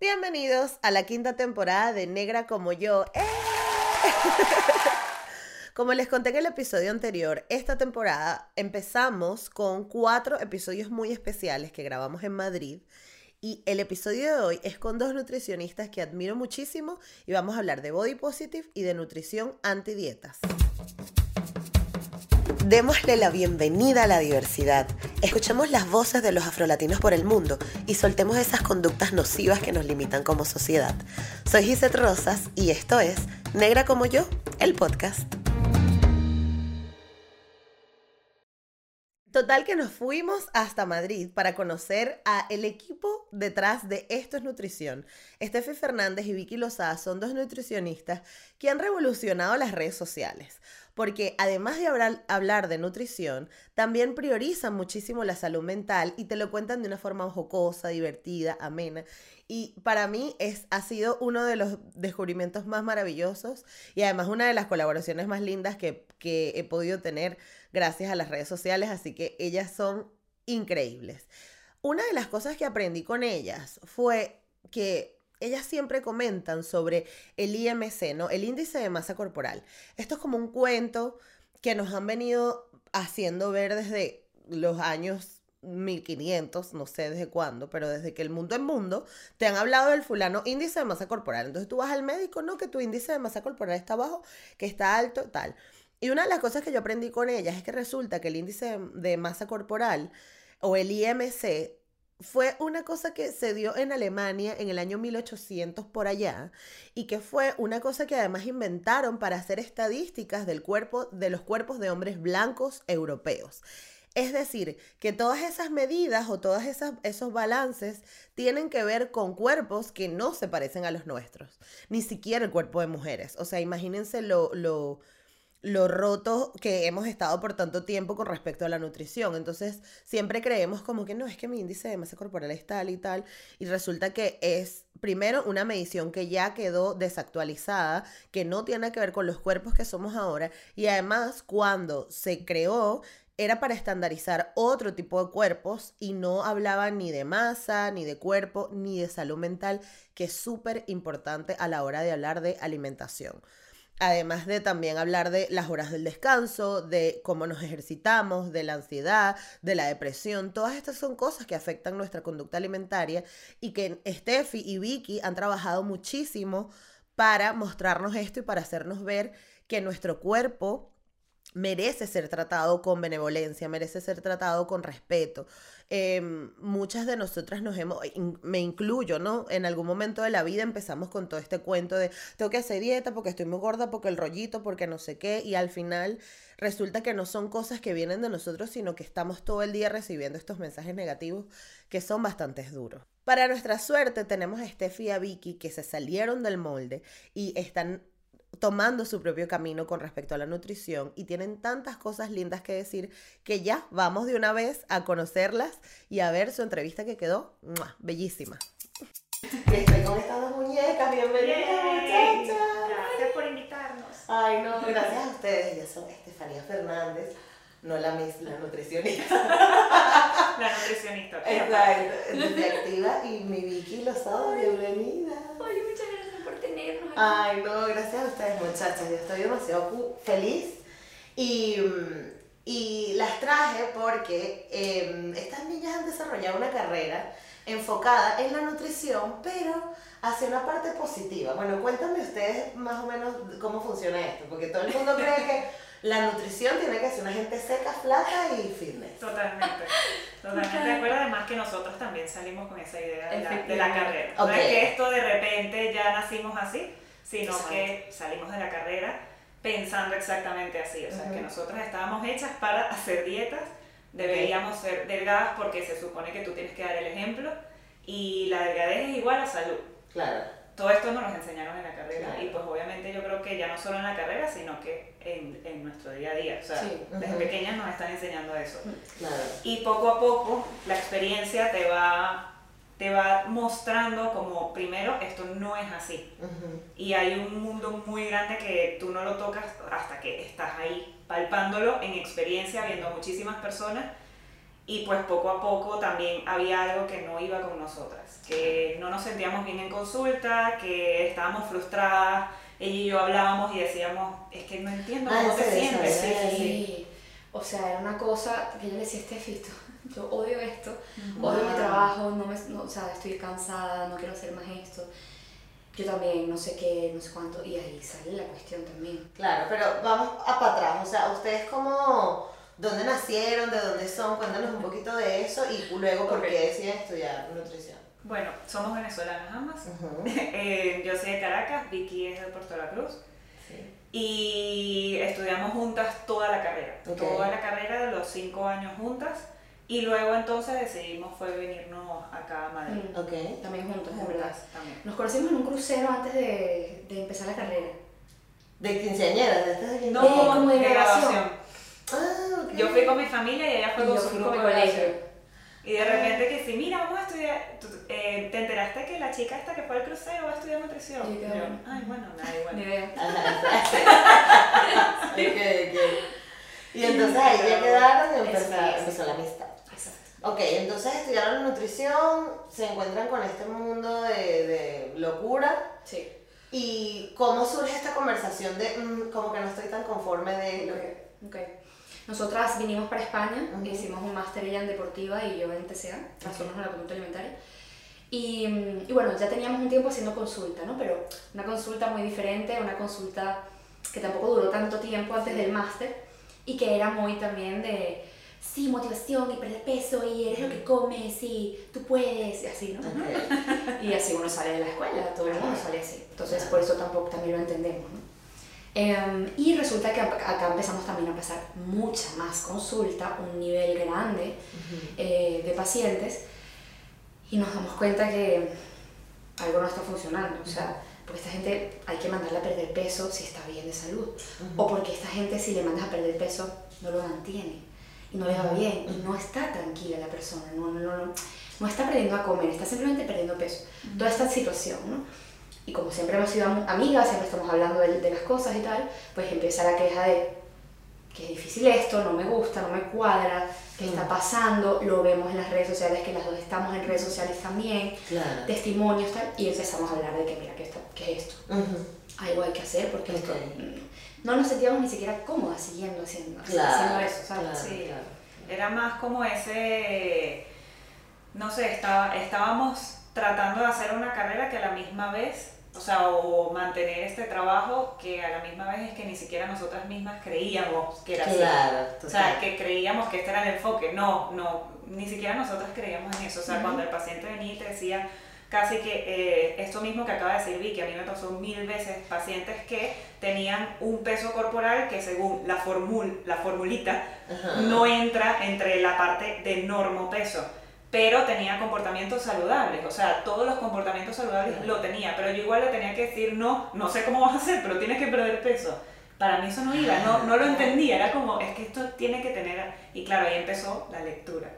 Bienvenidos a la quinta temporada de Negra como yo. ¡Eh! Como les conté en el episodio anterior, esta temporada empezamos con cuatro episodios muy especiales que grabamos en Madrid. Y el episodio de hoy es con dos nutricionistas que admiro muchísimo y vamos a hablar de body positive y de nutrición antidietas. Démosle la bienvenida a la diversidad. Escuchemos las voces de los afrolatinos por el mundo y soltemos esas conductas nocivas que nos limitan como sociedad. Soy Gisette Rosas y esto es Negra como yo, el podcast. Total que nos fuimos hasta Madrid para conocer a el equipo detrás de Esto es Nutrición. Estefi Fernández y Vicky Lozada son dos nutricionistas que han revolucionado las redes sociales porque además de hablar, de nutrición, también priorizan muchísimo la salud mental y te lo cuentan de una forma jocosa, divertida, amena. Y para mí es, ha sido uno de los descubrimientos más maravillosos y además una de las colaboraciones más lindas que he podido tener gracias a las redes sociales, así que ellas son increíbles. Una de las cosas que aprendí con ellas fue que ellas siempre comentan sobre el IMC, ¿no? El índice de masa corporal. Esto es como un cuento que nos han venido haciendo ver desde los años 1500, no sé desde cuándo, pero desde que el mundo es mundo, te han hablado del fulano índice de masa corporal. Entonces tú vas al médico, no, que tu índice de masa corporal está bajo, que está alto, tal. Y una de las cosas que yo aprendí con ellas es que resulta que el índice de masa corporal o el IMC fue una cosa que se dio en Alemania en el año 1800 por allá y que fue una cosa que además inventaron para hacer estadísticas del cuerpo de los cuerpos de hombres blancos europeos. Es decir, que todas esas medidas o todos esos balances tienen que ver con cuerpos que no se parecen a los nuestros, ni siquiera el cuerpo de mujeres. O sea, imagínense lo, lo lo roto que hemos estado por tanto tiempo con respecto a la nutrición. Entonces, siempre creemos como que no, es que mi índice de masa corporal es tal y tal. Y resulta que es, primero, una medición que ya quedó desactualizada, que no tiene que ver con los cuerpos que somos ahora. Y además, cuando se creó, era para estandarizar otro tipo de cuerpos y no hablaba ni de masa, ni de cuerpo, ni de salud mental, que es súper importante a la hora de hablar de alimentación. Además de también hablar de las horas del descanso, de cómo nos ejercitamos, de la ansiedad, de la depresión, todas estas son cosas que afectan nuestra conducta alimentaria y que Steffi y Vicky han trabajado muchísimo para mostrarnos esto y para hacernos ver que nuestro cuerpo merece ser tratado con benevolencia, merece ser tratado con respeto. Em, muchas de nosotras nos hemos, me incluyo, ¿no? En algún momento de la vida empezamos con todo este cuento de tengo que hacer dieta porque estoy muy gorda, porque el rollito, porque no sé qué, y al final resulta que no son cosas que vienen de nosotros, sino que estamos todo el día recibiendo estos mensajes negativos que son bastante duros. Para nuestra suerte tenemos a Steffi y a Vicky que se salieron del molde y están tomando su propio camino con respecto a la nutrición y tienen tantas cosas lindas que decir que ya vamos de una vez a conocerlas y a ver su entrevista que quedó bellísima. Estoy con estas dos muñecas, bienvenidas muchachas. Gracias por invitarnos. Ay, no, gracias a ustedes. Ellas son Estefanía Fernández, no la mis, la nutricionista. la nutricionista. Exacto, activa y mi Vicky Lozada, bienvenida. Ay, muchas gracias Ay, no, gracias a ustedes, muchachas. Yo estoy demasiado feliz. Y, y las traje porque em, estas niñas han desarrollado una carrera enfocada en la nutrición, pero hacia una parte positiva. Bueno, cuéntame ustedes más o menos cómo funciona esto, porque todo el mundo cree que la nutrición tiene que ser una gente seca, flaca y fitness. Totalmente. Totalmente de acuerdo. Además que nosotros también salimos con esa idea de la, de la carrera. No es que esto de repente ya nacimos así, sino que salimos de la carrera pensando exactamente así. O sea, que nosotros estábamos hechas para hacer dietas, deberíamos ser delgadas porque se supone que tú tienes que dar el ejemplo y la delgadez es igual a salud. Claro todo esto nos lo enseñaron en la carrera y pues obviamente yo creo que ya no solo en la carrera, sino que en, en nuestro día a día. O sea, desde pequeñas nos están enseñando eso. Claro. Y poco a poco la experiencia te va, te va mostrando como, primero, esto no es así. Y hay un mundo muy grande que tú no lo tocas hasta que estás ahí palpándolo en experiencia, viendo muchísimas personas y pues poco a poco también había algo que no iba con nosotras, que no nos sentíamos bien en consulta, que estábamos frustradas, ella y yo hablábamos y decíamos, es que no entiendo ah, cómo te sientes. Sí, O sea, era una cosa que yo le decía a Steffi, yo odio esto, odio mi trabajo, no me, no, o sea, estoy cansada, no quiero hacer más esto. Yo también, no sé qué, no sé cuánto, y ahí sale la cuestión también. Claro, pero vamos a para atrás, o sea, ustedes como, ¿dónde nacieron? ¿De dónde son? Cuéntanos un poquito de eso y luego por qué deciden estudiar nutrición. Bueno, somos venezolanas ambas. Eh, yo soy de Caracas, Vicky es de Puerto La Cruz. Y estudiamos juntas toda la carrera. Toda la carrera de los cinco años juntas. Y luego entonces decidimos fue venirnos acá a Madrid. Mm, okay. También juntos, en verdad. También. Nos conocimos en un crucero antes de, de empezar la carrera. ¿De quinceañera? ¿De No, como, de, grabación. Ah, okay. Yo fui con mi familia y ella fue con su grupo de colegio. Y de repente que sí, mira, vamos a estudiar, eh, ¿te enteraste que la chica esta que fue al crucero va a estudiar nutrición? Y yo, ay, bueno, nada, igual. Ni idea. Y entonces ahí ya quedaron y empezó, empezó la amistad. Ok, entonces estudiaron nutrición, se encuentran con este mundo de, de locura. Sí. ¿Y cómo surge esta conversación de mm, como que no estoy tan conforme de... Ok, okay. Nosotras vinimos para España, hicimos un máster ella en deportiva y yo en TCA, trastornos en la conducta alimentaria. Y, y, bueno, ya teníamos un tiempo haciendo consulta, ¿no? Pero una consulta muy diferente, una consulta que tampoco duró tanto tiempo antes del máster y que era muy también de, sí, motivación y perder peso y eres lo que comes y tú puedes, y así, ¿no? y así uno sale de la escuela, todo el mundo sale así. Entonces, por eso tampoco también lo entendemos, ¿no? Em, y resulta que acá empezamos también a pasar mucha más consulta, un nivel grande eh, de pacientes y nos damos cuenta que algo no está funcionando. O sea, porque esta gente hay que mandarla a perder peso si está bien de salud. O porque esta gente si le mandas a perder peso no lo mantiene y no le va bien y no está tranquila la persona, no, no, no, no está aprendiendo a comer, está simplemente perdiendo peso. Toda esta situación, ¿no? Y como siempre hemos sido amigas, siempre estamos hablando de, las cosas y tal, pues empieza la queja de que es difícil esto, no me gusta, no me cuadra, qué está mm. pasando, lo vemos en las redes sociales, que las dos estamos en redes sociales también, testimonios tal, y empezamos a hablar de que mira, ¿qué, qué es esto? Algo hay que hacer porque esto, mm, no nos sentíamos ni siquiera cómodas siguiendo haciendo, haciendo eso, ¿sabes? sí. Era más como ese, no sé, estaba, estábamos tratando de hacer una carrera que a la misma vez o sea, o mantener este trabajo que a la misma vez es que ni siquiera nosotras mismas creíamos que era claro, así. O sea, que creíamos que este era el enfoque. No, no, ni siquiera nosotras creíamos en eso. O sea, cuando el paciente venía y te decía casi que eh, esto mismo que acaba de decir Vicky, a mí me pasó mil veces pacientes que tenían un peso corporal que según la, formul, la formulita no entra entre la parte de normo peso pero tenía comportamientos saludables, o sea, todos los comportamientos saludables lo tenía, pero yo igual le tenía que decir, no, no sé cómo vas a hacer, pero tienes que perder peso. Para mí eso no iba, no, no lo entendía, era como, es que esto tiene que tener, y claro, ahí empezó la lectura.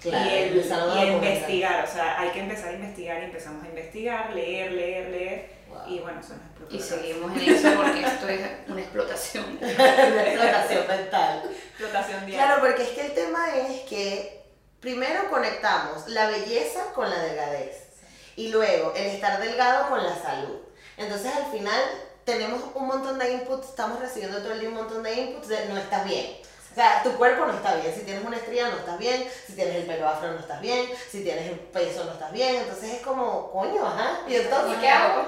Claro, y el, y investigar, o sea, hay que empezar a investigar y empezamos a investigar, leer, leer, leer, y bueno, son Y seguimos en eso porque esto es una explotación. una explotación mental. Explotación diaria. Claro, porque es que el tema es que primero conectamos la belleza con la delgadez y luego el estar delgado con la salud. Entonces al final tenemos un montón de inputs, estamos recibiendo todo el día un montón de inputs de no estás bien. O sea, tu cuerpo no está bien. Si tienes una estría no estás bien. Si tienes el pelo afro no estás bien. Si tienes el peso no estás bien. Entonces es como, coño, ajá. ¿Y entonces qué hago?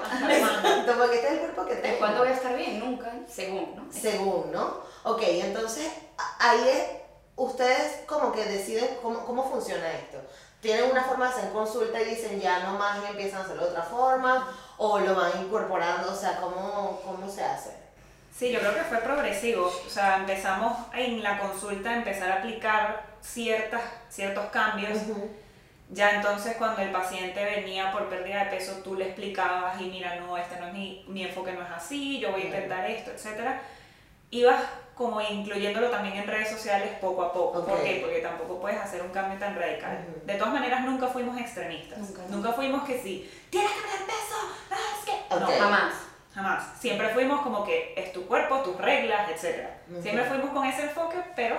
porque este es el cuerpo que tengo. ¿Cuándo voy a estar bien? Nunca. Según, ¿no? Según, ¿no? Ok, entonces ahí es ustedes como que deciden cómo, cómo funciona esto. ¿Tienen una forma de hacer consulta y dicen ya no más y empiezan a hacerlo de otra forma? ¿O lo van incorporando? O sea, ¿cómo, cómo se hace? Sí, yo creo que fue progresivo. O sea, empezamos en la consulta a empezar a aplicar ciertas, ciertos cambios. Ya entonces cuando el paciente venía por pérdida de peso, tú le explicabas y mira, no, este no es mi, mi enfoque no es así, yo voy a intentar esto, etc. Ibas como incluyéndolo también en redes sociales poco a poco. ¿Por qué? Porque tampoco puedes hacer un cambio tan radical. De todas maneras, nunca fuimos extremistas. Nunca, fuimos que sí, tienes que perder peso, ah, es que... No, jamás. Jamás. Siempre fuimos como que es tu cuerpo, tus reglas, etc. Siempre fuimos con ese enfoque, pero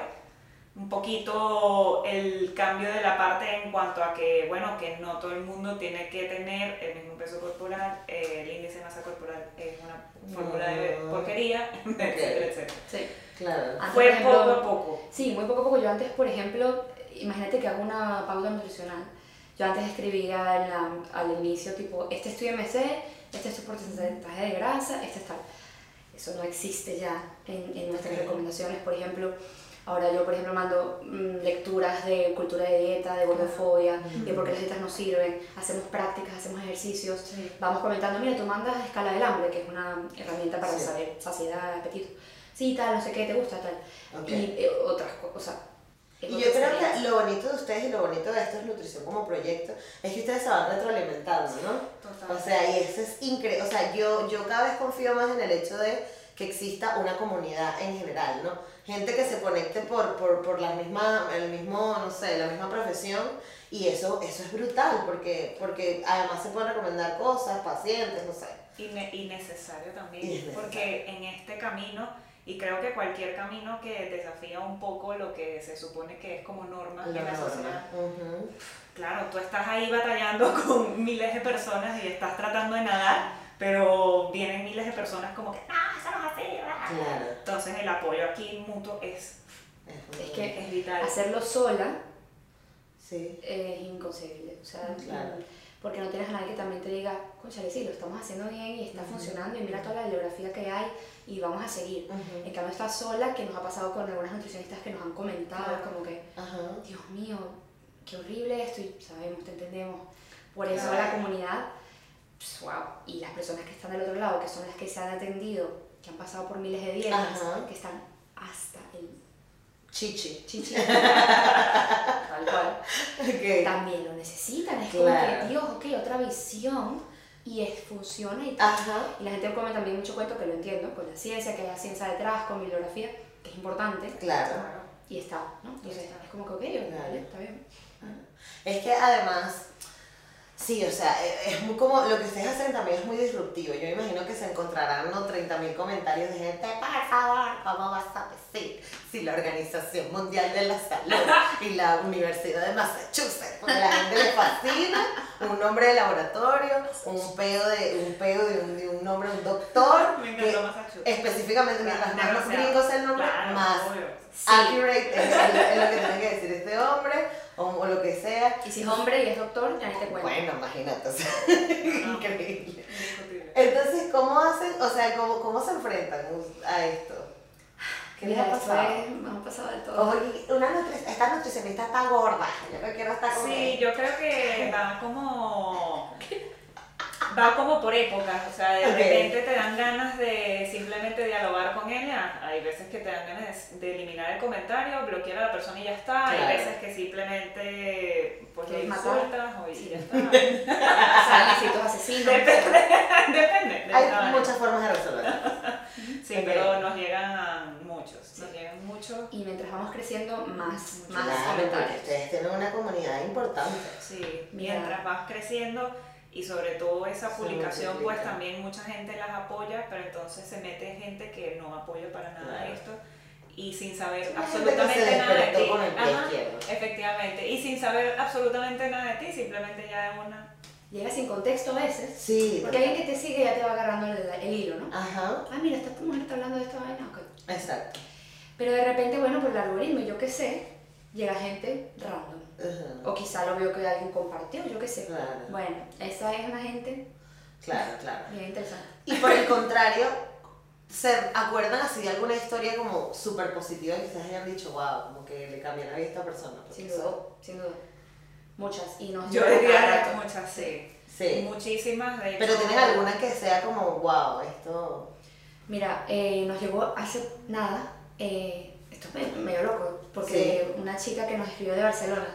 un poquito el cambio de la parte en cuanto a que, bueno, que no todo el mundo tiene que tener el mismo peso corporal, eh, el índice de masa corporal es una fórmula de mm. porquería, etcétera, etcétera. Sí, claro. Fue poco a poco. Sí, muy poco a poco. Yo antes, por ejemplo, imagínate que hago una pauta nutricional. Yo antes escribía al inicio, tipo, este es tu IMC, este es tu porcentaje de grasa, este es tal. Eso no existe ya en, en nuestras recomendaciones, por ejemplo Ahora yo, por ejemplo, mando mm, lecturas de cultura de dieta, de gordofobia, de por qué las dietas no sirven, hacemos prácticas, hacemos ejercicios, vamos comentando, mira, tú mandas escala del hambre, que es una herramienta para saber saciedad, apetito. Sí, tal, no sé qué, te gusta, tal. Y eh, otras cosas. Y yo creo que lo bonito de ustedes y lo bonito de esto es nutrición como proyecto es que ustedes se van retroalimentando, ¿no? Total. O sea, y eso es increíble. O sea, yo, yo cada vez confío más en el hecho de que exista una comunidad en general, ¿no? Gente que se conecte por, por, por la misma, el mismo, no sé, la misma profesión y eso, eso es brutal porque, porque además se pueden recomendar cosas, pacientes, no sé. Y, y necesario también, porque en este camino, y creo que cualquier camino que desafía un poco lo que se supone que es como norma en la sociedad, claro, tú estás ahí batallando con miles de personas y estás tratando de nadar pero vienen miles de personas como que, no, eso no es así, claro. Entonces el apoyo aquí mutuo es, es, que es vital. Hacerlo sola sí. es inconcebible, o sea, porque no tienes a nadie que también te diga, conchale, sí, lo estamos haciendo bien y está funcionando y mira toda la bibliografía que hay y vamos a seguir. En cambio estás sola, que nos ha pasado con algunas nutricionistas que nos han comentado, como que, Dios mío, qué horrible esto y sabemos, te entendemos. Por eso la comunidad wow. Y las personas que están del otro lado, que son las que se han atendido, que han pasado por miles de dietas, que están hasta el chichi. Chichi. Tal cual. También lo necesitan. Es como que, Dios, ok, otra visión y es, funciona y tal. Y la gente come también mucho cuento, que lo entiendo, con la ciencia, que hay la ciencia detrás, con bibliografía, que es importante. Claro. Y está, ¿no? Entonces es como que, ok, está bien. Es que además Sí, o sea, e, es muy como, lo que ustedes hacen también es muy disruptivo. Yo imagino que se encontrarán ¿no? 30.000 comentarios de gente, por favor, ¿cómo vas a decir si la Organización Mundial de la Salud y la Universidad de Massachusetts, porque la gente le fascina un nombre de laboratorio, un pedo de un, pedo de un, de un nombre de un doctor, que específicamente mientras más gringos el nombre, más accurate es, es lo que tiene que decir este hombre o, lo que sea. Y si es hombre y es doctor, ya ni te cuento. Bueno, imagínate, o sea, increíble. Entonces, ¿cómo hacen, o sea, cómo, cómo se enfrentan a esto? ¿Qué les ha pasado? me ha pasado de todo. una esta nutricionista está gorda, yo creo que no está con Sí, yo creo que va como va como por épocas, o sea, de repente te dan ganas de simplemente dialogar con ella, hay veces que te dan ganas de, eliminar el comentario, bloquear a la persona y ya está, hay veces que simplemente pues lo insultas o y ya está. o asesinos. Depende, depende. Hay muchas formas de resolverlo. sí, pero nos llegan muchos, nos llegan muchos. Y mientras vamos creciendo, más, más comentarios. Ustedes tienen una comunidad importante. Sí, mientras vas creciendo y sobre todo esa publicación pues también mucha gente las apoya, pero entonces se mete gente que no apoya para nada esto y sin saber absolutamente nada de ti. efectivamente, y sin saber absolutamente nada de ti, simplemente ya es una... Llega sin contexto a veces. Sí. Porque alguien que te sigue ya te va agarrando el, hilo, ¿no? Ajá. Ah, mira, esta mujer está hablando de esto, vaina, Exacto. Pero de repente, bueno, por el algoritmo, yo qué sé, llega gente random o quizá lo veo que alguien compartió, yo qué sé. Bueno, esa es una gente. Claro, claro. Bien interesante. Y por el contrario, ¿se acuerdan así de alguna historia como súper positiva que ustedes hayan dicho, wow, como que le cambió la vida a esta persona? Sin duda, sin duda. Muchas. Y no yo diría muchas, sí. Sí. Muchísimas, de Pero ¿tienen alguna que sea como, wow, esto... Mira, eh, nos llegó hace nada, eh, esto es medio loco, porque una chica que nos escribió de Barcelona,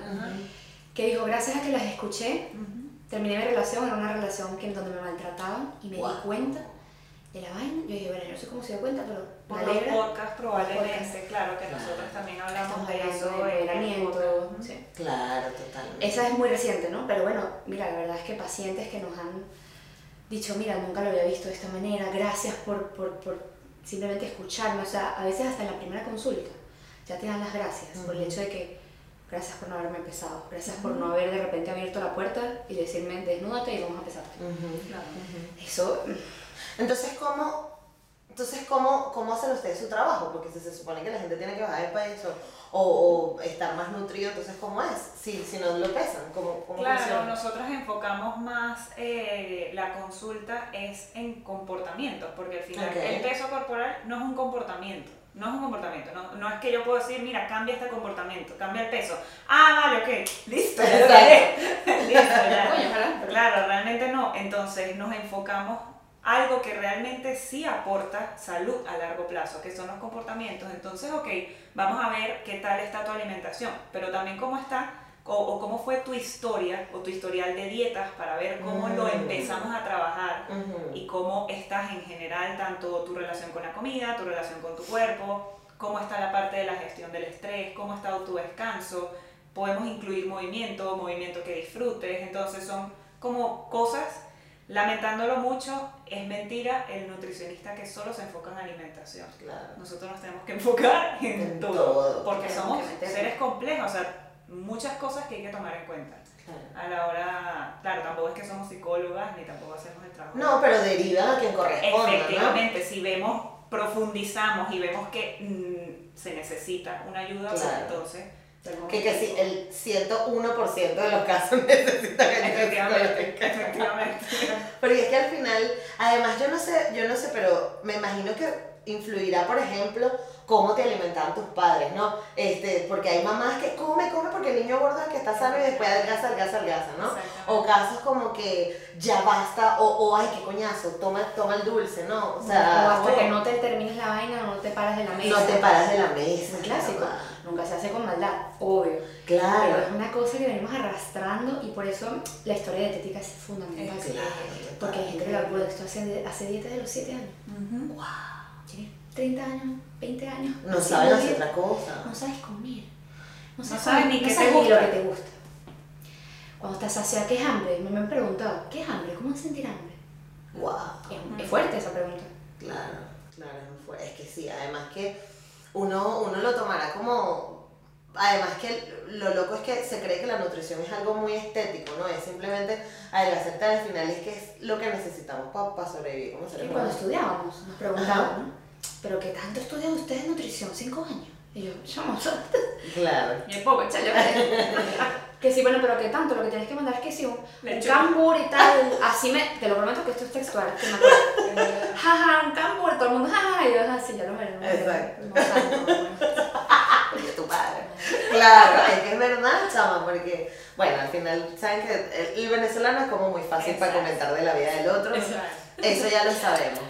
que dijo, gracias a que las escuché, terminé mi relación, era una relación que, en donde me maltrataban y me di cuenta de la vaina. Yo dije, bueno, yo no sé cómo se dio cuenta, pero por los podcasts probablemente, claro, que nosotros también hablamos de eso, de Sí. Claro, totalmente. Esa es muy reciente, ¿no? Pero bueno, mira, la verdad es que pacientes que nos han dicho, mira, nunca lo había visto de esta manera, gracias por, por, por simplemente escucharme, o sea, a veces hasta en la primera consulta ya te dan las gracias por el hecho de que gracias por no haberme pesado, gracias por no haber de repente abierto la puerta y decirme desnúdate y vamos a pesarte. Eso... Entonces, ¿cómo, entonces ¿cómo, cómo hacen ustedes su trabajo? Porque se, se supone que la gente tiene que bajar el peso o, o estar más nutrido, entonces ¿cómo es? Si, si no lo pesan, ¿cómo, cómo Claro, nosotros enfocamos más eh, la consulta es en comportamientos, porque al final el peso corporal no es un comportamiento. No es un comportamiento, no, no, es que yo puedo decir, mira, cambia este comportamiento, cambia el peso. Ah, vale, ok, listo, ya lo listo, ya. Claro, realmente no. Entonces nos enfocamos algo que realmente sí aporta salud a largo plazo, que son los comportamientos. Entonces, ok, vamos a ver qué tal está tu alimentación, pero también cómo está o, cómo fue tu historia o tu historial de dietas para ver cómo lo mm. empezamos a trabajar y cómo estás en general, tanto tu relación con la comida, tu relación con tu cuerpo, cómo está la parte de la gestión del estrés, cómo está tu descanso. Podemos incluir movimiento, movimiento que disfrutes, entonces son como cosas Lamentándolo mucho, es mentira el nutricionista que solo se enfoca en alimentación. Nosotros nos tenemos que enfocar en, todo, porque somos seres complejos, o sea, muchas cosas que hay que tomar en cuenta. A la hora, claro, tampoco es que somos psicólogas ni tampoco hacemos el trabajo. No, pero deriva a quien corresponde. Efectivamente, si vemos, profundizamos y vemos que mm, se necesita una ayuda, pues entonces que, que sí, el 101% de los casos necesitan efectivamente, efectivamente. Porque es que al final, además yo no sé, yo no sé, pero me imagino que influirá, por ejemplo, cómo te alimentaban tus padres, ¿no? Este, porque hay mamás que come, come porque el niño gordo es que está sano y después adelgaza, adelgaza, adelgaza, ¿no? O casos como que ya basta, o, o ay, qué coñazo, toma, toma el dulce, ¿no? O sea, o hasta que no te termines la vaina, no te paras de la mesa. No te paras de la mesa. Un clásico. Nunca se hace con maldad, obvio. Claro. Pero es una cosa que venimos arrastrando y por eso la historia dietética es fundamental. Claro, porque hay gente que la esto hace, hace dieta de los 7 años. ¡Wow! 30 años, 20 años. No sabes hacer otra cosa. No sabes comer. No sabes, ni qué te gusta. lo que te gusta. Cuando estás saciada, ¿qué es hambre? Me, han preguntado, ¿qué es hambre? ¿Cómo sentir hambre? Wow. Es, fuerte esa pregunta. Claro, claro, es muy fuerte. Es que sí, además que uno, uno lo tomará como además que lo loco es que se cree que la nutrición es algo muy estético, ¿no? Es simplemente adelgazarte al final, es que es lo que necesitamos para sobrevivir como Y cuando estudiábamos, nos preguntaban, ¿no? ¿pero qué tanto estudian ustedes nutrición? ¿Cinco años? Y yo, yo no Claro. Y es poco, chayo. que sí, bueno, pero ¿qué tanto? Lo que tienes que mandar es que sí, un, un cambur y tal. Así me, te lo prometo que esto es textual. Que me acuerdo. Jaja, un cambur, todo el mundo, jaja. Y yo, así, Exacto. No, tu padre. Claro, es que es verdad, chama, porque, bueno, al final, saben que el, venezolano es como muy fácil para comentar de la vida del otro. Eso ya lo sabemos.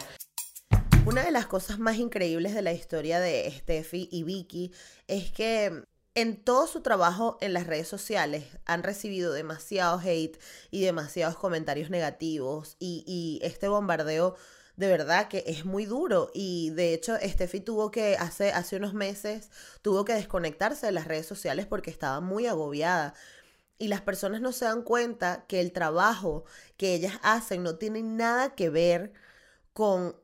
Una de las cosas más increíbles de la historia de Steffi y Vicky es que en todo su trabajo en las redes sociales han recibido demasiado hate y demasiados comentarios negativos y, este bombardeo de verdad que es muy duro. Y de hecho Steffi tuvo que hace, hace unos meses tuvo que desconectarse de las redes sociales porque estaba muy agobiada. Y las personas no se dan cuenta que el trabajo que ellas hacen no tiene nada que ver con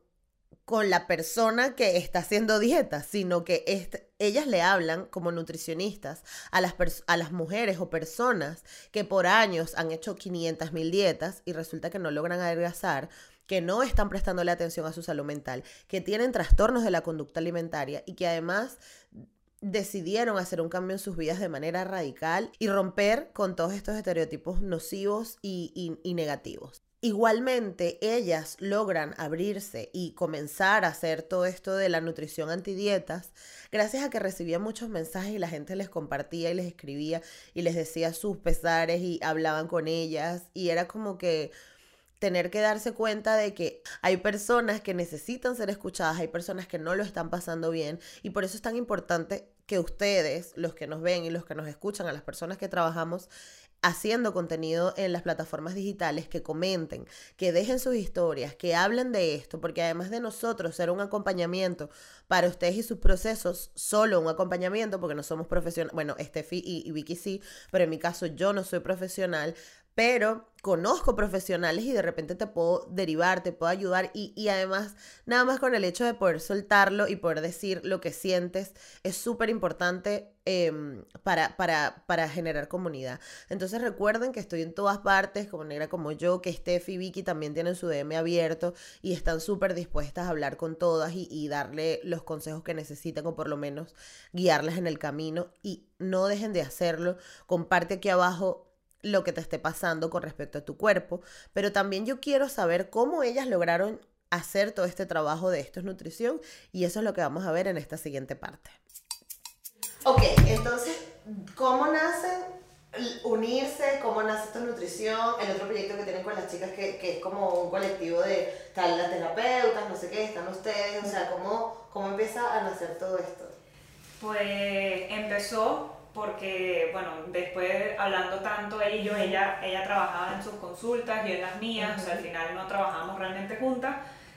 con la persona que está haciendo dieta, sino que ellas le hablan como nutricionistas a las, a las mujeres o personas que por años han hecho 500 mil dietas y resulta que no logran adelgazar, que no están prestándole atención a su salud mental, que tienen trastornos de la conducta alimentaria y que además decidieron hacer un cambio en sus vidas de manera radical y romper con todos estos estereotipos nocivos y negativos. Igualmente, ellas logran abrirse y comenzar a hacer todo esto de la nutrición antidietas gracias a que recibían muchos mensajes y la gente les compartía y les escribía y les decía sus pesares y hablaban con ellas y era como que tener que darse cuenta de que hay personas que necesitan ser escuchadas, hay personas que no lo están pasando bien y por eso es tan importante que ustedes, los que nos ven y los que nos escuchan, a las personas que trabajamos haciendo contenido en las plataformas digitales, que comenten, que dejen sus historias, que hablen de esto, porque además de nosotros ser un acompañamiento para ustedes y sus procesos, solo un acompañamiento, porque no somos profesionales, bueno, Steffi y, y Vicky sí, pero en mi caso yo no soy profesional, pero conozco profesionales y de repente te puedo derivar, te puedo ayudar y, además nada más con el hecho de poder soltarlo y poder decir lo que sientes es súper importante em, para, para, para, generar comunidad. Entonces recuerden que estoy en todas partes, como Negra como yo, que Steph y Vicky también tienen su DM abierto y están súper dispuestas a hablar con todas y, y darle los consejos que necesitan o por lo menos guiarlas en el camino y no dejen de hacerlo. Comparte aquí abajo lo que te esté pasando con respecto a tu cuerpo, pero también yo quiero saber cómo ellas lograron hacer todo este trabajo de esto es nutrición y eso es lo que vamos a ver en esta siguiente parte. Ok, entonces, ¿cómo nacen unirse? ¿Cómo nace esta nutrición? El otro proyecto que tienen con las chicas que, que es como un colectivo de tal, las terapeutas, no sé qué, están ustedes, o sea, ¿cómo, ¿cómo empieza a nacer todo esto? Pues empezó porque, bueno, después hablando tanto ella y yo, ella, ella trabajaba en sus consultas y en las mías, o sea, al final no trabajamos realmente juntas,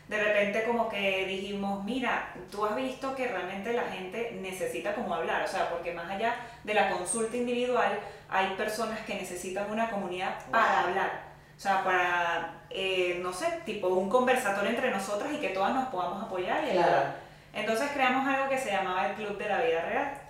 de repente como que dijimos, mira, tú has visto que realmente la gente necesita como hablar, o sea, porque más allá de la consulta individual, hay personas que necesitan una comunidad para hablar. O sea, para, eh, no sé, tipo un conversatorio entre nosotras y que todas nos podamos apoyar y ayudar. Entonces creamos algo que se llamaba el Club de la Vida Real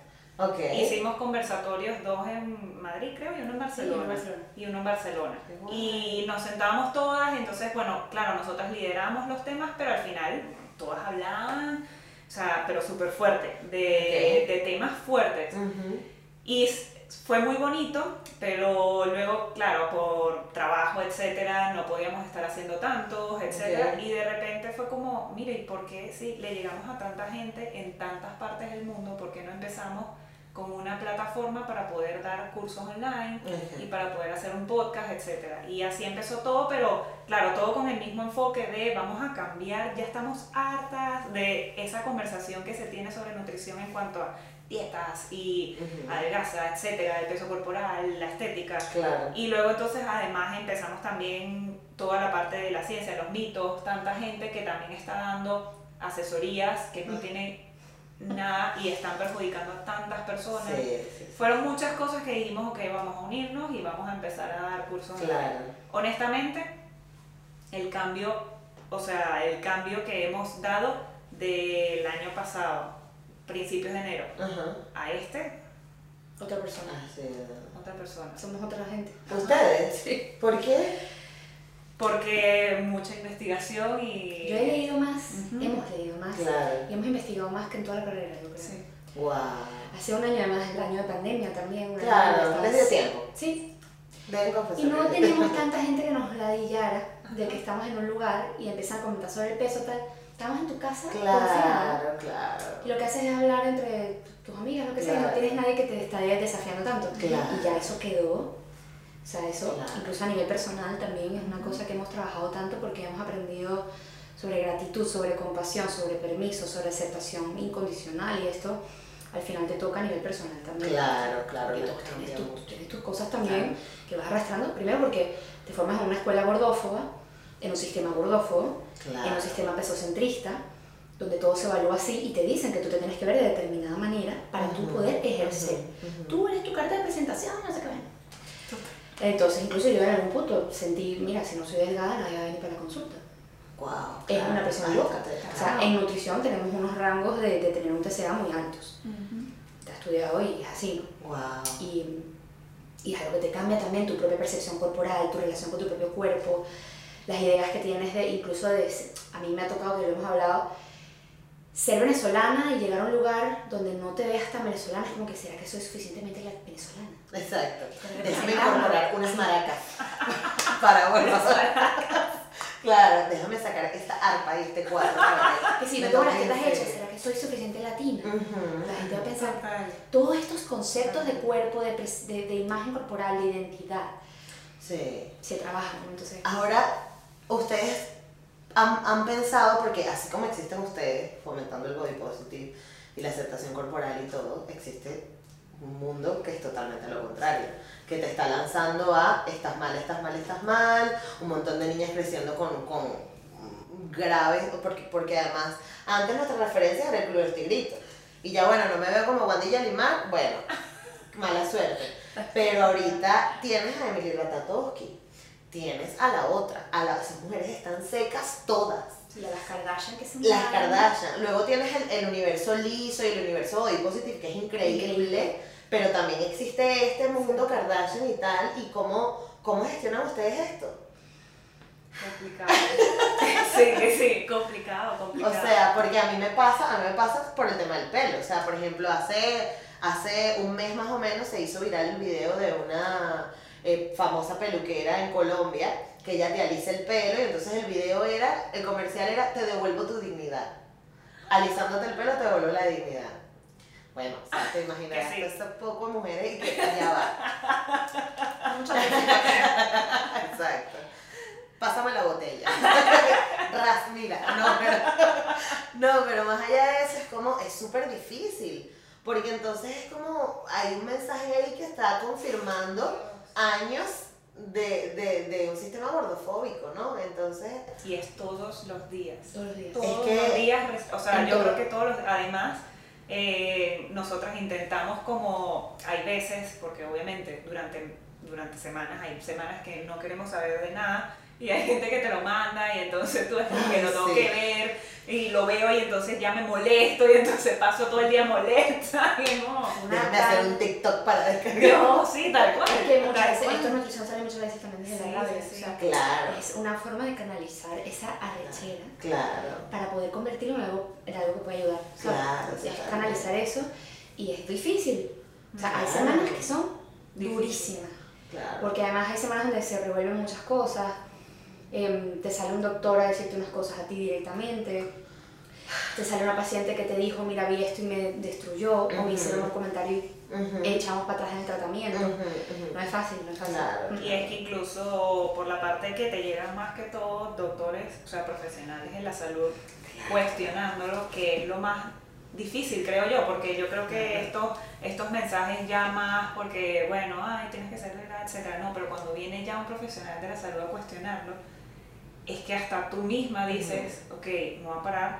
Hicimos conversatorios, dos en Madrid creo y uno en Barcelona. y uno en Barcelona. Y nos sentábamos todas, entonces, bueno, claro, nosotras lideramos los temas, pero al final todas hablaban, o sea, pero súper fuerte, de, de, temas fuertes. Y fue muy bonito, pero luego, claro, por trabajo, etcétera, no podíamos estar haciendo tantos, etcétera, y de repente fue como, mire, ¿y por qué si le llegamos a tanta gente en tantas partes del mundo, por qué no empezamos como una plataforma para poder dar cursos online y para poder hacer un podcast, etc. Y así empezó todo, pero claro, todo con el mismo enfoque de vamos a cambiar, ya estamos hartas de esa conversación que se tiene sobre nutrición en cuanto a dietas y adelgaza, etcétera, el peso corporal, la estética. Y luego entonces además empezamos también toda la parte de la ciencia, los mitos, tanta gente que también está dando asesorías que no tienen nada y están perjudicando a tantas personas. Fueron muchas cosas que dijimos, ok, vamos a unirnos y vamos a empezar a dar cursos. Honestamente, el cambio, o sea, el cambio que hemos dado del año pasado, principios de enero, a este, otra persona. Ah, otra persona. Somos otra gente. ¿Ustedes? Sí. ¿Por qué? Porque mucha investigación y... Yo he leído más, hemos leído más y hemos investigado más que en toda la carrera, yo creo. Sí. Wow. Hace un año además, el año de pandemia también. claro, desde tiempo. Sí. Y no teníamos tanta gente que nos ladillara de que estamos en un lugar y empiezan a comentar sobre el peso, tal. Estamos en tu casa, claro, claro. Y lo que haces es hablar entre tus amigas, lo que sea, y no tienes nadie que te esté desafiando tanto. Y ya eso quedó o sea, eso, incluso a nivel personal también es una cosa que hemos trabajado tanto porque hemos aprendido sobre gratitud, sobre compasión, sobre permiso, sobre aceptación incondicional y esto al final te toca a nivel personal también. Claro, claro. Porque tú tienes, tus cosas también que vas arrastrando, primero porque te formas en una escuela gordófoba, en un sistema gordófobo, en un sistema pesocentrista, donde todo se evalúa así y te dicen que tú te tienes que ver de determinada manera para tú poder ejercer. Tú eres tu carta de presentación, no sé qué. Entonces, incluso yo en algún punto sentí, mira, si no soy delgada, nadie va a venir para la consulta. Wow, es una persona loca. O sea, en nutrición tenemos unos rangos de, de tener un TCA muy altos. Te has estudiado y es así. Wow. Y, y es algo que te cambia también tu propia percepción corporal, tu relación con tu propio cuerpo, las ideas que tienes de, incluso de, a mí me ha tocado que lo hemos hablado, ser venezolana y llegar a un lugar donde no te veas tan venezolana es como que será que soy suficientemente venezolana. Exacto. Déjame incorporar unas maracas para bueno. Claro, déjame sacar esta arpa y este cuadro. Que si no tengo las tetas hechas, ¿será que soy suficiente latina? La gente va a pensar, todos estos conceptos de cuerpo, de, de, de imagen corporal, de identidad, sí. se trabajan. Entonces, Ahora, ustedes han, han, pensado, porque así como existen ustedes fomentando el body positive y la aceptación corporal y todo, existe un mundo que es totalmente lo contrario, que te está lanzando a estás mal, estás mal, estás mal, un montón de niñas creciendo con, con graves, porque, porque además antes nuestra referencia era el Club del Tigrito. Y ya bueno, no me veo como Guandilla Limar, bueno, mala suerte. Pero ahorita tienes a Emily Ratatowski, tienes a la otra, a las mujeres están secas todas. A las Kardashian que son Las Kardashian. Luego tienes el, el universo liso y el universo body positive, que es increíble, Increíble. pero también existe este mundo Kardashian y tal, y cómo, cómo gestionan ustedes esto. Complicado. sí, que sí, complicado, complicado. O sea, porque a mí me pasa, a mí me pasa por el tema del pelo. O sea, por ejemplo, hace, hace un mes más o menos se hizo viral el video de una eh, famosa peluquera en Colombia que ella te alisa el pelo y entonces el video era, el comercial era te devuelvo tu dignidad. Alisándote el pelo te devuelvo la dignidad. Bueno, o sea, te imaginarás Que sí. ese poco de mujeres y que ya va. Exacto. Pásame la botella. Ras, mira. No pero, no, pero más allá de eso es como, es súper difícil. Porque entonces es como, hay un mensaje ahí que está confirmando años de, de, de un sistema gordofóbico, ¿no? Entonces, Y es todos los días. Todos los días. Todos que- los días, o sea, yo todo. creo que todos los, además, eh, nosotras intentamos como, hay veces, porque obviamente durante, durante semanas, hay semanas que no queremos saber de nada, y hay gente que te lo manda, y entonces tú es como que lo tengo Sí. que ver, y lo veo, y entonces ya me molesto, y entonces paso todo el día molesta, y es una déjame hacer tal- un TikTok para descargar. No, sí, tal cual. Es que muchas veces, esto en nutrición sale muchas veces también desde Sí, la rabia. sí, sí. O sea, Claro, es una forma de canalizar esa arrechera claro. para poder convertirlo en algo, en algo que puede ayudar. ¿sabes? Claro, es totalmente. canalizar eso y es difícil. O sea, hay Claro. semanas que son durísimas. Claro. Porque además hay semanas donde se revuelven muchas cosas. Em, te sale un doctor a decirte unas cosas a ti directamente. Te sale una paciente que te dijo, mira, vi esto y me destruyó. O me hicieron un comentario y Ujú. echamos para atrás en el tratamiento. Ujú, ujú. No es fácil, no es fácil. Claro. Y es que incluso por la parte que te llegan más que todo doctores, o sea, profesionales en la salud, cuestionándolo, que es lo más difícil, creo yo, porque yo creo que estos, estos mensajes ya más, porque bueno, ay, tienes que ser delgada, etcétera, no, pero cuando viene ya un profesional de la salud a cuestionarlo, es que hasta tú misma dices, ok, no va a parar,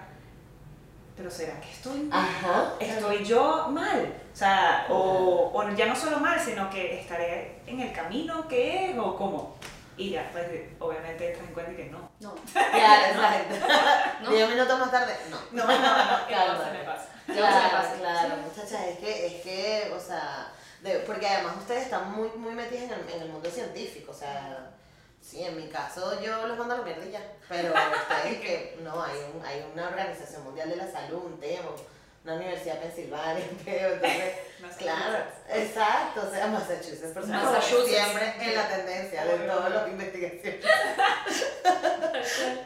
pero ¿será que estoy mal? Ajá. estoy yo mal. O sea, o, o ya no solo mal, sino que estaré en el camino que es o cómo. Y ya, pues obviamente entras en cuenta que no. No, Claro, exacto. ¿No? Diez minutos más tarde, no. No, no, no, Claro. no se me pasa. Me Claro, pasa. claro, Sí. muchachas, es que, es que, o sea, de- porque además ustedes están muy, muy metidas en el, en el mundo científico, o sea, sí, en mi caso yo los mando a la mierda y ya, pero ustedes que, no, hay, un, hay una organización mundial de la salud, un tema, una universidad de Pensilvania, un tema, entonces, claro, exacto, o sea, Massachusetts, por supuesto, Massachusetts. siempre en la tendencia de lo que investigación.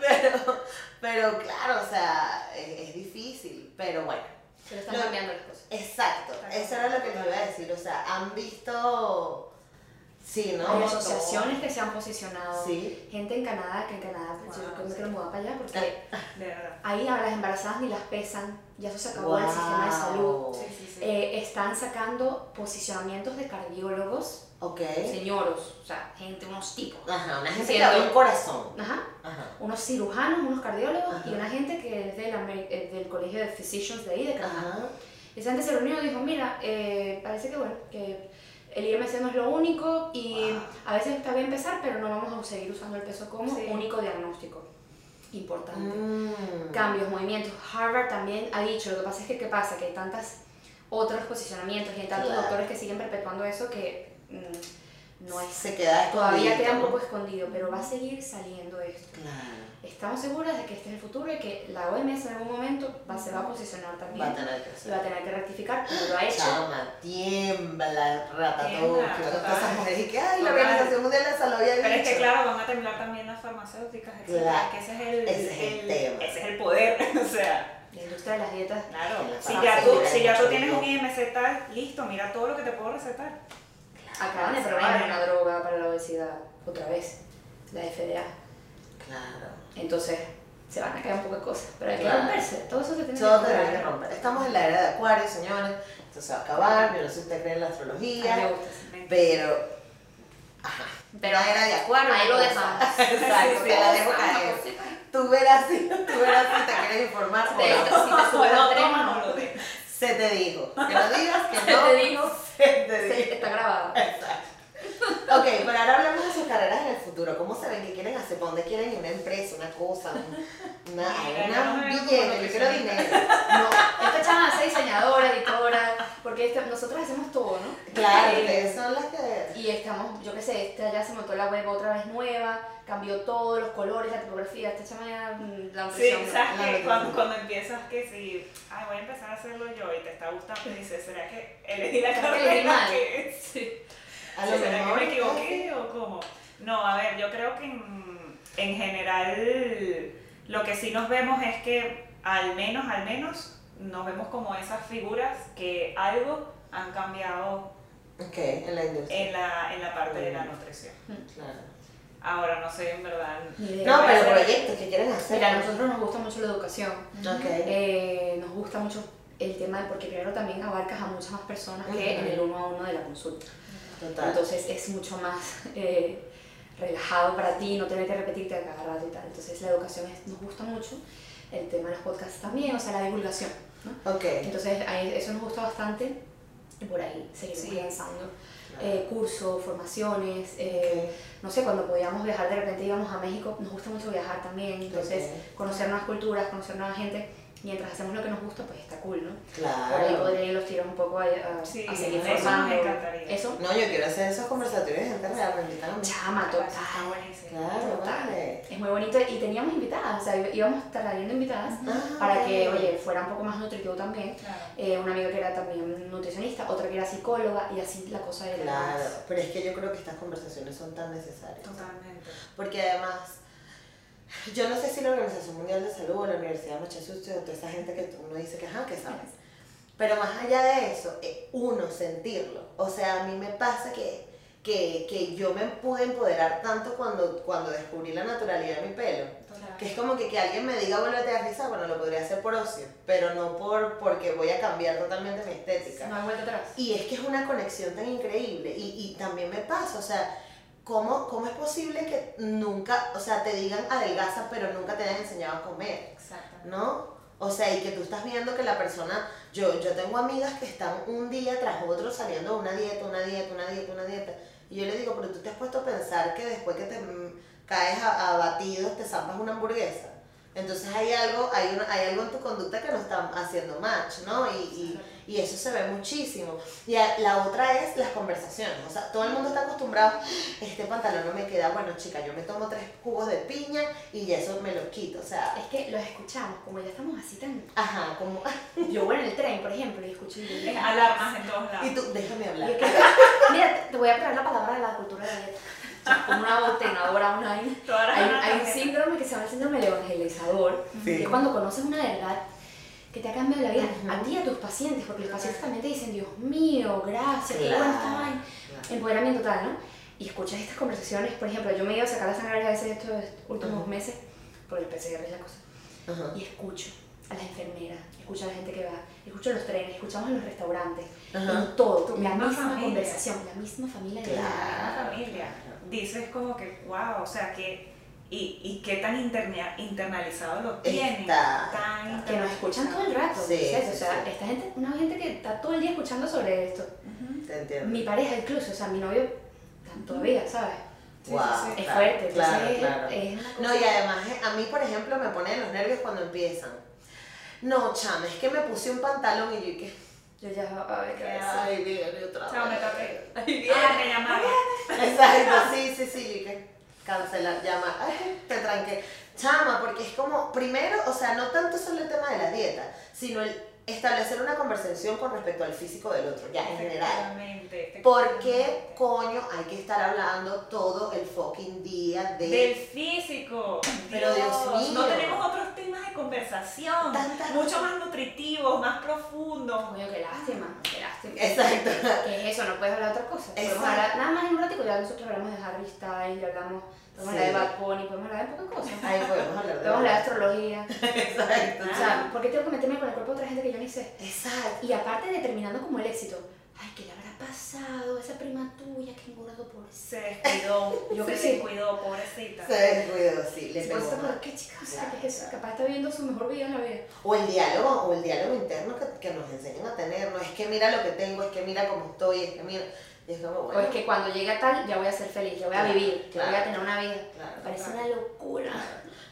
pero, pero claro, o sea, es, es difícil, pero bueno. pero están cambiando las cosas. Exacto, eso era lo que les iba a decir, o sea, han visto, sí, ¿no? Hay asociaciones que se han posicionado. Sí. Gente en Canadá, que en Canadá, pues, yo Wow, creo que sí. me mudar para allá porque De verdad. ahí a las embarazadas ni las pesan, ya eso se acabó en el sistema de salud. Wow. Sí, sí, sí. Eh, están sacando posicionamientos de cardiólogos, Ok. señoros, o sea, gente, unos tipos. Ajá, una gente que un corazón. Ajá. Ajá. Unos cirujanos, unos cardiólogos Ajá. y una gente que es del, eh, del colegio de physicians de ahí, de Canadá. Ajá. Esa gente se reunió y dijo, mira, eh, parece que bueno, que el IMC no es lo único y Wow. a veces está bien pesar, pero no vamos a seguir usando el peso como Sí. único diagnóstico. Importante. Mm. Cambios, movimientos. Harvard también ha dicho, lo que pasa es que, ¿qué pasa? Que hay tantos otros posicionamientos y hay tantos Claro. doctores que siguen perpetuando eso que mm, no es... Se queda Todavía escondido, queda un poco escondido, pero va a seguir saliendo esto. Claro. Estamos seguras de que este es el futuro y que la OMS en algún momento va, se va a posicionar también Va a tener que va a tener que rectificar, como lo ha hecho. Chama, tiembla, ratatouille, todas esas mujeres y que, ay, la. Organización Mundial de la Salud había Pero es que claro, van a temblar también las farmacéuticas, Claro. que ese es el, Ese es el tema. ese es el poder, o sea, La industria de las dietas. claro, si ya tú, si ya tú tienes un tal, listo, mira todo lo que te puedo recetar. Acaban de probar una droga para la obesidad otra vez, la FDA. Claro. Entonces se van a caer un poco de cosas, pero hay que romperse. Todo eso se tiene Todo que lograr. romper. Estamos en la era de Acuario, señores. Esto se va a acabar. Yo no sé si usted cree en la astrología. gusta, sí. Pero. Ajá. Pero la era de Acuario. ahí lo dejamos. Exacto, Sí, la dejo caer. pues, Tú verás si, tú verás si te quieres informar. o no. si te no. o lo dejan. Se te dijo. Que no digas que no. Se te dijo. Se te dijo. está grabado. Exacto. Ok, pero ahora hablamos de sus carreras futuro. ¿Cómo se ven? ¿Qué quieren hacer? ¿Para dónde quieren ir? ¿Una empresa? ¿Una cosa? Una, una billete? Yo quiero dinero. No. Esta chama es diseñadora, editora, porque nosotros hacemos todo, ¿no? Claro, eh, ustedes son las que... Y estamos, yo qué sé, esta ya se montó la web otra vez nueva, cambió todos los colores, la tipografía, esta chama ya mm, la Sí, sabes que cuando, cuando empiezas que si, ay, voy a empezar a hacerlo yo y te está gustando, y dices, ¿será que elegí la carrera que es? Sí. A lo ¿Será que me equivoqué o cómo? No, a ver, yo creo que en, en general lo que sí nos vemos es que al menos, al menos, nos vemos como esas figuras que algo han cambiado okay, en, la en, la, en la parte de la nutrición. Mm. Claro. Ahora no sé en verdad. No, pero proyectos que quieren hacer. Mira, a nosotros nos gusta mucho la educación. Okay. Eh, nos gusta mucho el tema de, porque primero también abarcas a muchas más personas que en el uno a uno de la consulta. Entonces es mucho más eh, relajado para ti, no tener que repetirte a cada rato y tal. Entonces la educación nos gusta mucho, el tema de los podcasts también, o sea, la divulgación. ¿no? Okay. Entonces eso nos gusta bastante y por ahí seguimos sí. lanzando. Eh, cursos, formaciones, eh, no sé, cuando podíamos viajar de repente íbamos a México, nos gusta mucho viajar también, entonces conocer nuevas culturas, conocer nueva gente mientras hacemos lo que nos gusta, pues está cool, ¿no? Claro. Ahí podría ir los tiros un poco a, a, sí, a seguir eso formando. ¿Eso? No, yo quiero hacer esos conversatorios de gente real, Chama, total. Está buenísimo. Claro, total. Es muy bonito. Y teníamos invitadas, o sea, íbamos trayendo invitadas ah, para que, oye, fuera un poco más nutritivo también. Claro. Eh, una amiga que era también nutricionista, otra que era psicóloga, y así la cosa era. Claro, pero es que yo creo que estas conversaciones son tan necesarias. Totalmente. Porque además yo no sé si la Organización Mundial de Salud o la Universidad de Massachusetts o toda esa gente que uno dice que, ajá, que sabes. Pero más allá de eso, eh, uno sentirlo. O sea, a mí me pasa que, que, que yo me pude empoderar tanto cuando, cuando descubrí la naturalidad de mi pelo. Que es como que, que alguien me diga vuelve a rizar, bueno, lo podría hacer por ocio, pero no por porque voy a cambiar totalmente mi estética. No hay vuelta atrás. Y es que es una conexión tan increíble. Y, y también me pasa, o sea, ¿cómo, ¿cómo es posible que nunca, o sea, te digan adelgaza, pero nunca te hayan enseñado a comer? Exacto. ¿No? O sea, y que tú estás viendo que la persona, yo, yo tengo amigas que están un día tras otro saliendo una dieta, una dieta, una dieta, una dieta. Y yo le digo, pero tú te has puesto a pensar que después que te caes abatido te zampas una hamburguesa. Entonces hay algo, hay, una, hay algo en tu conducta que no está haciendo match, ¿no? Y, y, y eso se ve muchísimo. Y la otra es las conversaciones. O sea, todo el mundo está acostumbrado, este pantalón no me queda, bueno chica, yo me tomo tres jugos de piña y eso me lo quito. O sea, es que los escuchamos, como ya estamos así tan... Ajá, como... yo voy en el tren, por ejemplo, y escucho... Y alarmas en todos lados. Y tú, déjame hablar. mira, te voy a traer la palabra de la cultura de la dieta como una botenadora online. Hay, hay un síndrome que se llama el síndrome del evangelizador, que es cuando conoces una verdad que te ha cambiado la vida a ti y a tus pacientes, porque los pacientes también te dicen, Dios mío, gracias, qué bueno está Empoderamiento total, ¿no? Y escuchas estas conversaciones, por ejemplo, yo me he ido a sacar la sangre a veces estos últimos meses, por el PCR es la cosa, y escucho a las enfermeras, escucho a la gente que va, escucho los trenes, escuchamos en los restaurantes, en todo, la misma, conversación, la misma familia. La misma familia. Dices como que, wow, o sea, que y, y qué tan interna, internalizado lo tienen. tan que nos escuchan todo el rato. Sí, o sea, esta gente, una gente que está todo el día escuchando sobre esto. Te entiendo. Mi pareja incluso, o sea, mi novio todavía, ¿sabes? Wow, es fuerte, claro, claro. no, y además a mí, por ejemplo, me ponen los nervios cuando empiezan. No, chame, es que me puse un pantalón y yo que... Yo ya, ay, qué Ay, viene otra vez. Chao, me toqué. Ay, viene. Ah, me llamaron. Exacto, sí, sí, sí, yo que cancelar, llamar, te tranqué. Chama, porque es como, primero, o sea, no tanto solo el tema de la dieta, sino el establecer una conversación con respecto al físico del otro, ya en general. ¿Por qué coño hay que estar hablando todo el fucking día de... del físico? Pero Dios, mío. No tenemos otros temas de conversación, mucho más nutritivos, más profundos. Coño, qué lástima, qué lástima. Exacto. ¿Qué es eso? No puedes hablar de otra cosa. nada más en un ratito ya nosotros hablamos de Harry Styles, hablamos Podemos hablar de Bad Bunny, podemos hablar de pocas cosas. Ahí podemos hablar de Podemos hablar de astrología. Exacto. O sea, ¿por qué tengo que meterme con el cuerpo de otra gente que yo ni sé? Exacto. Y aparte determinando como el éxito, ay, ¿qué le habrá pasado? Esa prima tuya que engordó por Se descuidó, yo que se descuidó, pobrecita. Se descuidó, sí, le pegó. ¿Por qué, chicas? O sea, ¿qué es eso? Capaz está viendo su mejor vida en la vida. O el diálogo, o el diálogo interno que, que nos enseñan a tener, no es que mira lo que tengo, es que mira cómo estoy, es que mira... es como, bueno, o es que cuando llegue a tal, ya voy a ser feliz, ya voy a vivir, ya voy a tener una vida. Parece una locura.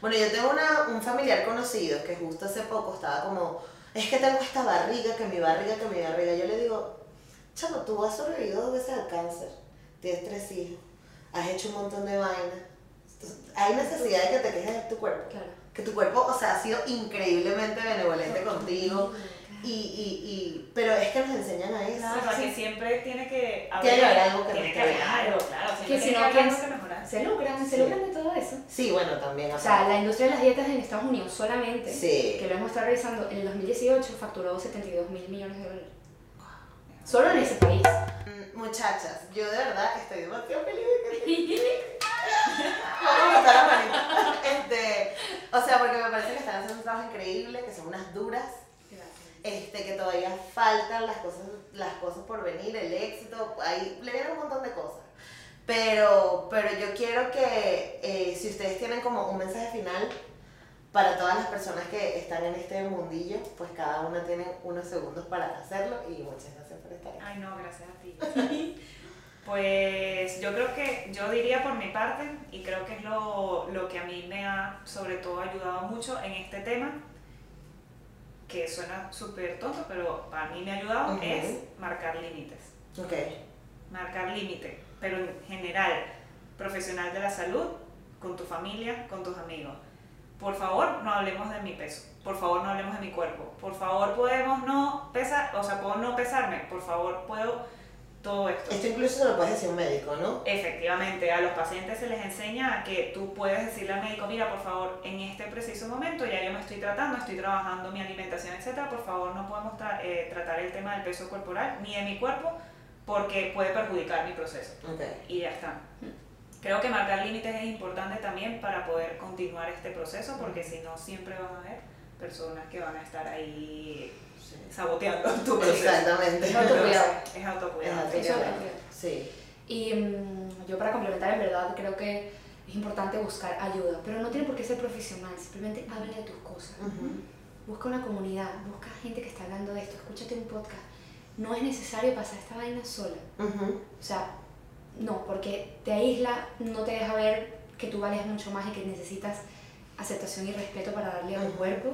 Bueno, yo tengo una, un familiar conocido que justo hace poco estaba como, es que tengo esta barriga, que mi barriga, que mi barriga. Yo le digo, chamo, tú has sobrevivido dos veces al cáncer, tienes tres hijos, has hecho un montón de vainas. hay necesidad de que te quejes de tu cuerpo. Que tu cuerpo, o sea, ha sido increíblemente benevolente contigo. Y, y, y, pero es que nos enseñan a eso. Claro, que siempre tiene que haber, tiene que haber algo que haber algo, claro. Que si no, que mejorar. Se logran, se logran de todo eso. Sí, bueno, también. O sea, la industria de las dietas en Estados Unidos solamente, que lo hemos estado revisando, en el 2018 facturó 72 mil millones de dólares. Solo en ese país. Mm, muchachas, yo de verdad estoy demasiado feliz de que Vamos a la manita. Este, o sea, porque me parece que están haciendo un trabajo increíble, que son unas duras este, que todavía faltan las cosas, las cosas por venir, el éxito, ahí le vienen un montón de cosas. Pero, pero yo quiero que eh, si ustedes tienen como un mensaje final para todas las personas que están en este mundillo, pues cada una tiene unos segundos para hacerlo y muchas gracias por estar aquí. Ay, no, gracias a ti. pues yo creo que, yo diría por mi parte, y creo que es lo, lo que a mí me ha sobre todo ayudado mucho en este tema, que suena súper tonto, pero para mí me ha ayudado, es marcar límites. Ok. Marcar límites, pero en general, profesional de la salud, con tu familia, con tus amigos. Por favor, no hablemos de mi peso. Por favor, no hablemos de mi cuerpo. Por favor, podemos no pesar, o sea, puedo no pesarme. Por favor, puedo todo esto. Esto incluso se lo puedes decir a un médico, ¿no? Efectivamente, a los pacientes se les enseña a que tú puedes decirle al médico, mira, por favor, en este preciso momento ya yo me estoy tratando, estoy trabajando mi alimentación, etcétera, por favor no podemos eh, tratar el tema del peso corporal ni de mi cuerpo porque puede perjudicar mi proceso. Okay. Y ya está. Creo que marcar límites es importante también para poder continuar este proceso porque si no siempre van a haber personas que van a estar ahí saboteando tu proceso. Exactamente. Es autocuidado. Es autocuidado. Es autocuidado. Sí. Y mm, yo para complementar, en verdad, creo que es importante buscar ayuda, pero no tiene por qué ser profesional, simplemente hable de tus cosas. Busca una comunidad, busca gente que está hablando de esto, escúchate un podcast. No es necesario pasar esta vaina sola. O sea, no, porque te aísla, no te deja ver que tú vales mucho más y que necesitas aceptación y respeto para darle a tu cuerpo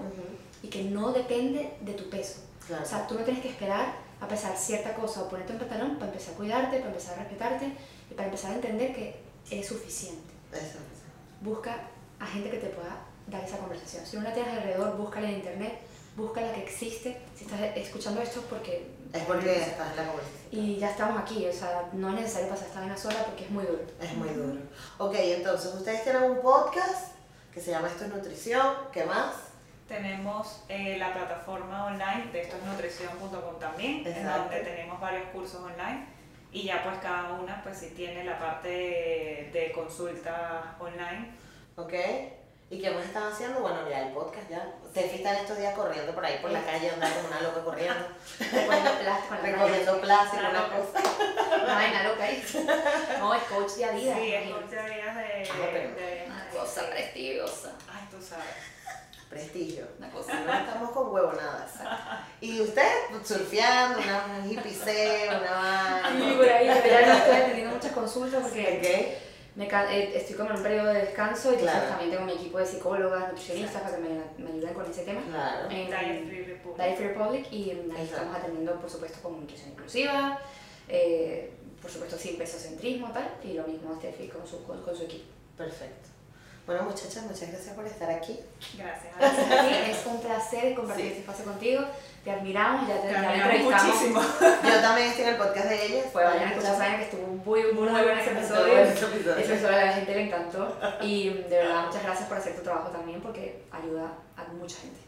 y que no depende de tu peso. O sea, tú no tienes que esperar a pesar cierta cosa o ponerte un pantalón para empezar a cuidarte, para empezar a respetarte y para empezar a entender que es suficiente. Eso. Busca a gente que te pueda dar esa conversación. Si no la tienes alrededor, búscala en internet, busca la que existe. Si estás escuchando esto es porque... Es porque estás en la conversación. Y ya estamos aquí, o sea, no es necesario pasar esta vena sola porque es muy duro. Es muy duro. Ok, entonces ustedes tienen un podcast que se llama Esto es Nutrición, ¿qué más? Tenemos eh, la plataforma online de esto es nutrición.com también, en donde tenemos varios cursos online y ya pues cada una pues sí tiene la parte de, consulta online. Ok. ¿Y qué más están haciendo? Bueno, ya el podcast ya. Tefi está en estos días corriendo por ahí por la calle, andando como una loca corriendo. Recogiendo plástico. Una cosa. Una vaina loca ahí. No, es coach de vida. Sí, es coach de vida de... Una cosa prestigiosa. Ay, tú sabes prestigio. Una cosa. No estamos con huevonadas. Y usted surfeando, una hippie una Sí, por ahí, ya no estoy atendiendo muchas consultas porque me, eh, estoy como en un periodo de descanso y también tengo mi equipo de psicólogas, nutricionistas para que me, me, ayuden con ese tema. Claro. En Diet Free Republic. Free Republic y ahí estamos atendiendo, por supuesto, con nutrición inclusiva, eh, por supuesto, sin pesocentrismo tal, y lo mismo Steffi con su, con su equipo. Perfecto. Bueno, muchachas, muchas gracias por estar aquí. Gracias. gracias es un placer compartir este espacio contigo. Te admiramos, ya te, te entrevistamos. Muchísimo. Yo también estoy en el podcast de ella. Fue vayan a escuchar, saben que estuvo muy, muy, muy buen ese episodio. Ese episodio a la gente le encantó. Y de verdad, muchas gracias por hacer tu trabajo también porque ayuda a mucha gente.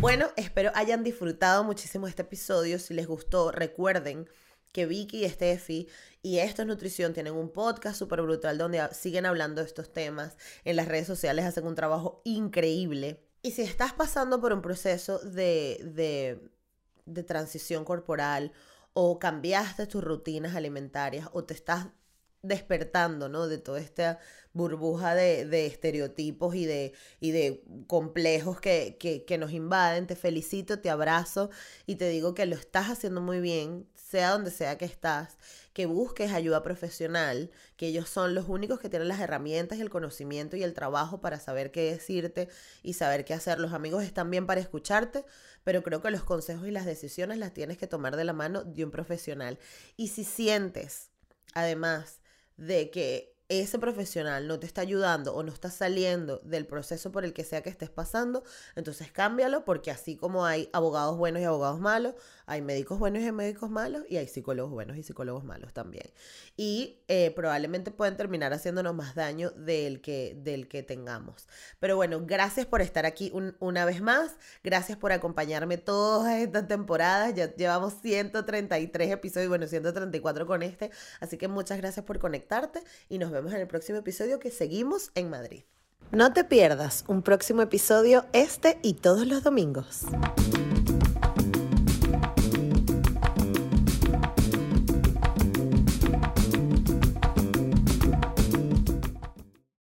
Bueno, espero hayan disfrutado muchísimo este episodio. Si les gustó, recuerden que Vicky y Steffi y Esto es Nutrición tienen un podcast súper brutal donde siguen hablando de estos temas. En las redes sociales hacen un trabajo increíble. Y si estás pasando por un proceso de, de, transición corporal o cambiaste tus rutinas alimentarias o te estás despertando, ¿no? De toda esta burbuja de, estereotipos y de, y de complejos que, que, nos invaden. Te felicito, te abrazo y te digo que lo estás haciendo muy bien, sea donde sea que estás, que busques ayuda profesional, que ellos son los únicos que tienen las herramientas el conocimiento y el trabajo para saber qué decirte y saber qué hacer. Los amigos están bien para escucharte, pero creo que los consejos y las decisiones las tienes que tomar de la mano de un profesional. Y si sientes, además, de que ese profesional no te está ayudando o no está saliendo del proceso por el que sea que estés pasando, entonces cámbialo porque así como hay abogados buenos y abogados malos, hay médicos buenos y médicos malos y hay psicólogos buenos y psicólogos malos también. Y eh, probablemente pueden terminar haciéndonos más daño del que, del que tengamos. Pero bueno, gracias por estar aquí una vez más. Gracias por acompañarme todas estas temporadas. Ya llevamos 133 episodios, bueno, 134 con este. Así que muchas gracias por conectarte y nos vemos en el próximo episodio que seguimos en Madrid. No te pierdas un próximo episodio este y todos los domingos.